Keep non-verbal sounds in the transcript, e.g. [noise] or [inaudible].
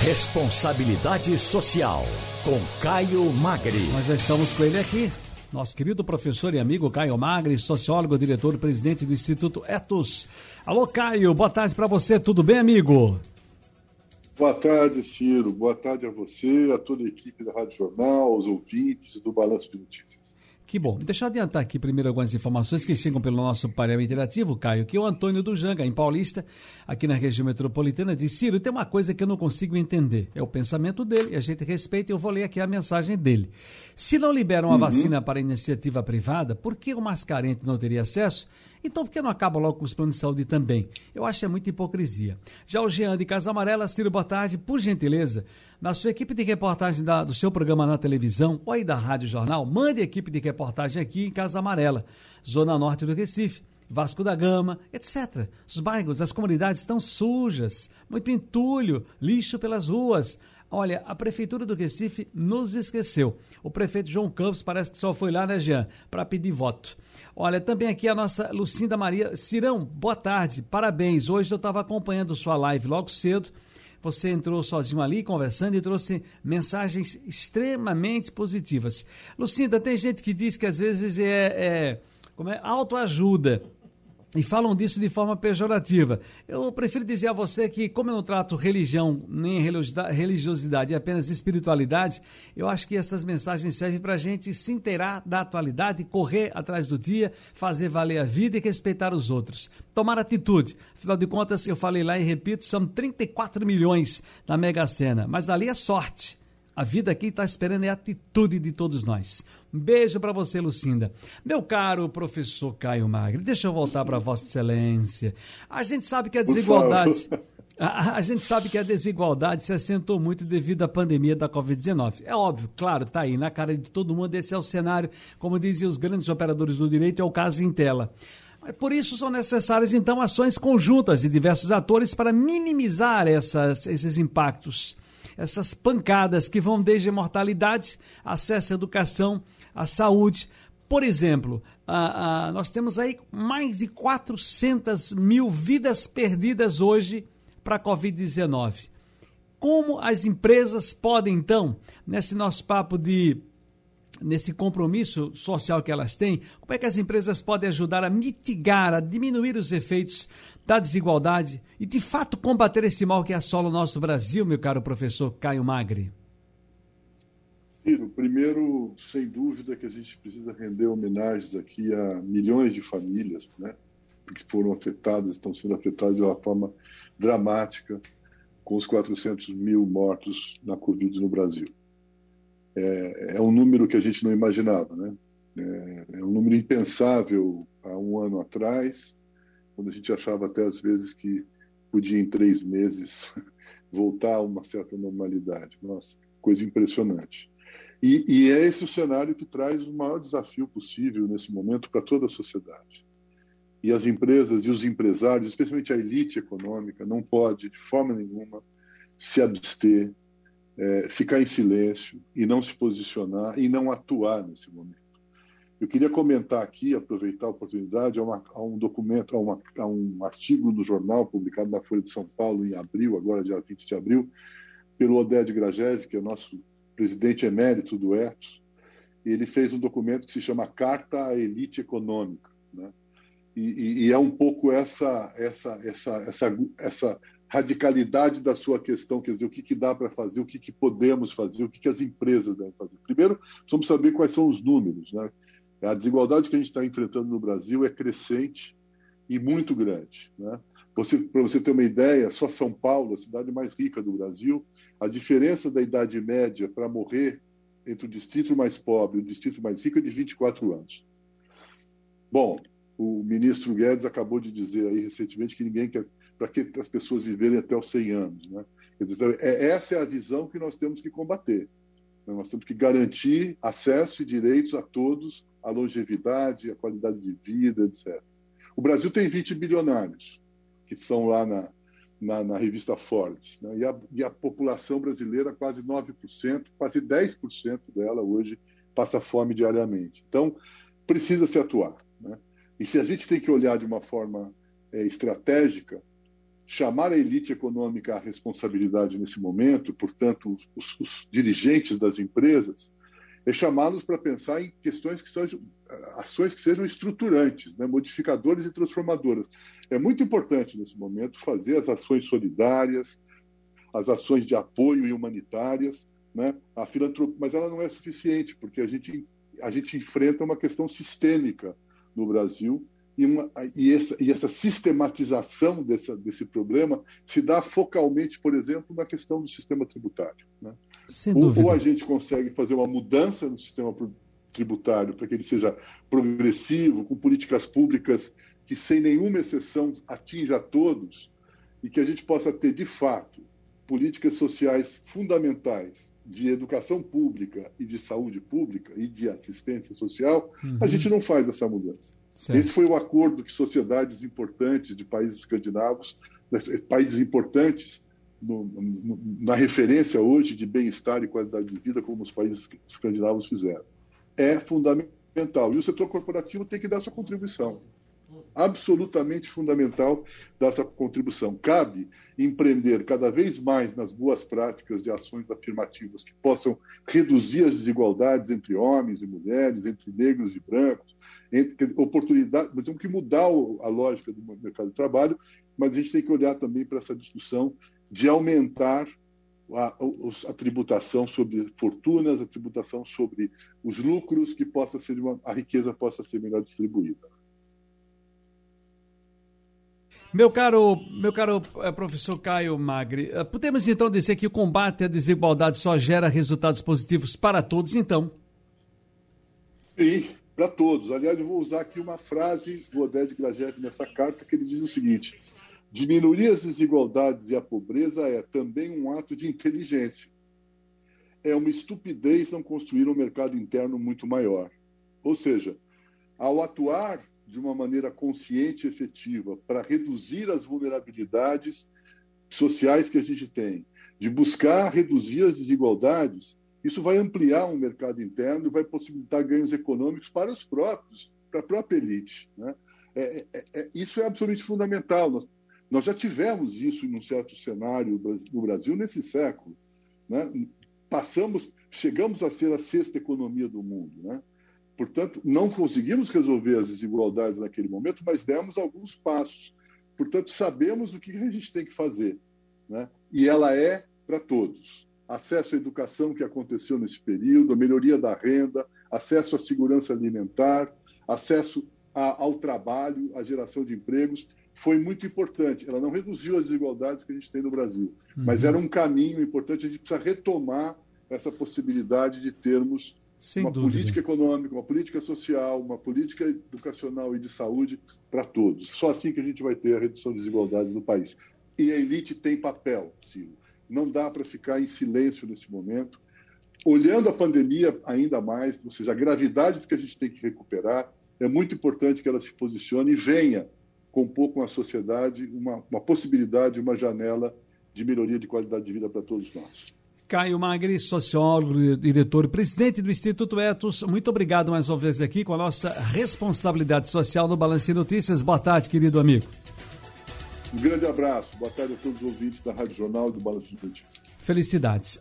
Responsabilidade Social, com Caio Magri. Nós já estamos com ele aqui, nosso querido professor e amigo Caio Magri, sociólogo, diretor e presidente do Instituto Etos. Alô, Caio, boa tarde para você, tudo bem, amigo? Boa tarde, Ciro. Boa tarde a você, a toda a equipe da Rádio Jornal, aos ouvintes do Balanço de Notícias. Que bom. Deixa eu adiantar aqui primeiro algumas informações que chegam pelo nosso painel interativo, Caio, que o Antônio do Janga, em Paulista, aqui na região metropolitana, diz, Ciro, tem uma coisa que eu não consigo entender. É o pensamento dele, a gente respeita e eu vou ler aqui a mensagem dele. Se não liberam a uhum. vacina para iniciativa privada, por que o mais carente não teria acesso? Então, por que não acaba logo com os planos de saúde também? Eu acho que é muita hipocrisia. Já o Jean de Casa Amarela, Ciro, boa tarde. Por gentileza, na sua equipe de reportagem da, do seu programa na televisão ou aí da Rádio Jornal, mande a equipe de reportagem aqui em Casa Amarela, Zona Norte do Recife. Vasco da Gama, etc. Os bairros, as comunidades estão sujas, muito entulho, lixo pelas ruas. Olha, a Prefeitura do Recife nos esqueceu. O prefeito João Campos parece que só foi lá, né, Jean, para pedir voto. Olha, também aqui a nossa Lucinda Maria. Cirão, boa tarde, parabéns. Hoje eu estava acompanhando sua live logo cedo. Você entrou sozinho ali conversando e trouxe mensagens extremamente positivas. Lucinda, tem gente que diz que às vezes é, é como é autoajuda e falam disso de forma pejorativa. Eu prefiro dizer a você que, como eu não trato religião nem religiosidade, apenas espiritualidade, eu acho que essas mensagens servem para a gente se inteirar da atualidade, correr atrás do dia, fazer valer a vida e respeitar os outros. Tomar atitude. Afinal de contas, eu falei lá e repito, são 34 milhões na Mega Sena, mas ali é sorte. A vida aqui está esperando é a atitude de todos nós. Um beijo para você, Lucinda. Meu caro professor Caio Magri, deixa eu voltar para Vossa Excelência. A gente sabe que a desigualdade. [laughs] A, a, gente sabe que a desigualdade se acentuou muito devido à pandemia da Covid-19. É óbvio, claro, está aí na cara de todo mundo. Esse é o cenário, como diziam os grandes operadores do direito, é o caso em tela. Por isso são necessárias, então, ações conjuntas de diversos atores para minimizar essas, esses impactos essas pancadas que vão desde a mortalidade, acesso à educação, à saúde. Por exemplo, nós temos aí mais de 400 mil vidas perdidas hoje para a Covid-19. Como as empresas podem, então, nesse nosso papo de nesse compromisso social que elas têm, como é que as empresas podem ajudar a mitigar, a diminuir os efeitos da desigualdade e, de fato, combater esse mal que assola o nosso Brasil, meu caro professor Caio Magri? Ciro, primeiro, sem dúvida que a gente precisa render homenagens aqui a milhões de famílias, né, que foram afetadas, estão sendo afetadas de uma forma dramática com os 400 mil mortos na Covid no Brasil. É, é um número que a gente não imaginava, né? É, é um número impensável há um ano atrás, quando a gente achava até às vezes que podia em três meses [laughs] voltar a uma certa normalidade. Nossa, coisa impressionante. E, e, é esse o cenário que traz o maior desafio possível nesse momento para toda a sociedade. E as empresas e os empresários, especialmente a elite econômica, não pode, de forma nenhuma, se abster, é, ficar em silêncio e não se posicionar e não atuar nesse momento. Eu queria comentar aqui, aproveitar a oportunidade, a, uma, a um documento, a, uma, a, um artigo no jornal publicado na Folha de São Paulo em abril, agora dia 20 de abril, pelo Oded Grajeve, que é nosso presidente emérito do ETOS. Ele fez um documento que se chama Carta à Elite Econômica. Né? E, e, e, é um pouco essa, essa, essa, essa, essa radicalidade da sua questão, quer dizer, o que, que dá para fazer, o que, que podemos fazer, o que, que as empresas devem fazer. Primeiro, precisamos saber quais são os números. Né? A desigualdade que a gente está enfrentando no Brasil é crescente e muito grande. Né? Para você ter uma ideia, só São Paulo, a cidade mais rica do Brasil, a diferença da idade média para morrer entre o distrito mais pobre e o distrito mais rico é de 24 anos. Bom, o ministro Guedes acabou de dizer aí recentemente que ninguém quer para que as pessoas viverem até os 100 anos, né? Dizer, então, é, essa é a visão que nós temos que combater. Nós temos que garantir acesso e direitos a todos a longevidade, a qualidade de vida, etc. O Brasil tem 20 bilionários que estão lá na, na, na revista Forbes, né? e, a, e, a, população brasileira, quase 9%, quase 10% dela hoje passa fome diariamente. Então, precisa se atuar. Né? E se a gente tem que olhar de uma forma é, estratégica, chamar a elite econômica à responsabilidade nesse momento, portanto, os, os dirigentes das empresas, é chamá-los para pensar em questões que sejam ações que sejam estruturantes, né, modificadoras e transformadoras. É muito importante nesse momento fazer as ações solidárias, as ações de apoio e humanitárias, né, a filantropia, mas ela não é suficiente porque a gente a gente enfrenta uma questão sistêmica no Brasil e, uma, e, essa, e essa, sistematização desse, desse problema se dá focalmente, por exemplo, na questão do sistema tributário. Né? Ou, ou, a gente consegue fazer uma mudança no sistema tributário para que ele seja progressivo, com políticas públicas que, sem nenhuma exceção, atinja a todos e que a gente possa ter, de fato, políticas sociais fundamentais de educação pública e de saúde pública e de assistência social, uhum. a gente não faz essa mudança. Certo. Esse foi o acordo que sociedades importantes de países escandinavos, né, países importantes no, no, na referência hoje de bem-estar e qualidade de vida, como os países escandinavos fizeram. É fundamental. E o setor corporativo tem que dar sua contribuição absolutamente fundamental dessa contribuição. Cabe empreender cada vez mais nas boas práticas de ações afirmativas que possam reduzir as desigualdades entre homens e mulheres, entre negros e brancos, entre oportunidades, mas temos que mudar a lógica do mercado de trabalho, mas a gente tem que olhar também para essa discussão de aumentar a, a, tributação sobre fortunas, a tributação sobre os lucros, que possa ser uma, a riqueza possa ser melhor distribuída. Meu caro, meu caro eh, professor Caio Magri, eh, podemos então dizer que o combate à desigualdade só gera resultados positivos para todos, então? Sim, para todos. Aliás, eu vou usar aqui uma frase do Oded Grajev nessa carta, que ele diz o seguinte: diminuir as desigualdades e a pobreza é também um ato de inteligência. É uma estupidez não construir um mercado interno muito maior. Ou seja, ao atuar de uma maneira consciente e efetiva para reduzir as vulnerabilidades sociais que a gente tem, de buscar reduzir as desigualdades, isso vai ampliar um mercado interno e vai possibilitar ganhos econômicos para os próprios, para a própria elite. Né? É, é, é, isso é absolutamente fundamental. Nós, nós, já tivemos isso em um certo cenário no Brasil nesse século. Né? Passamos, chegamos a ser a sexta economia do mundo. Né? Portanto, não conseguimos resolver as desigualdades naquele momento, mas demos alguns passos. Portanto, sabemos o que a gente tem que fazer. Né? E ela é para todos. Acesso à educação que aconteceu nesse período, a melhoria da renda, acesso à segurança alimentar, acesso a, ao trabalho, à geração de empregos, foi muito importante. Ela não reduziu as desigualdades que a gente tem no Brasil, uhum. mas era um caminho importante. A gente precisa retomar essa possibilidade de termos sem uma dúvida. política econômica, uma política social, uma política educacional e de saúde para todos. Só assim que a gente vai ter a redução de desigualdades no país. E a elite tem papel, Ciro. Não dá para ficar em silêncio nesse momento. Olhando a pandemia ainda mais, ou seja, a gravidade do que a gente tem que recuperar, é muito importante que ela se posicione e venha compor com a sociedade uma, uma possibilidade, uma janela de melhoria de qualidade de vida para todos nós. Caio Magri, sociólogo, diretor e presidente do Instituto Etos, muito obrigado mais uma vez aqui com a nossa responsabilidade social no Balanço Notícias. Boa tarde, querido amigo. Um grande abraço. Boa tarde a todos os ouvintes da Rádio Jornal e do Balanço Notícias. Felicidades.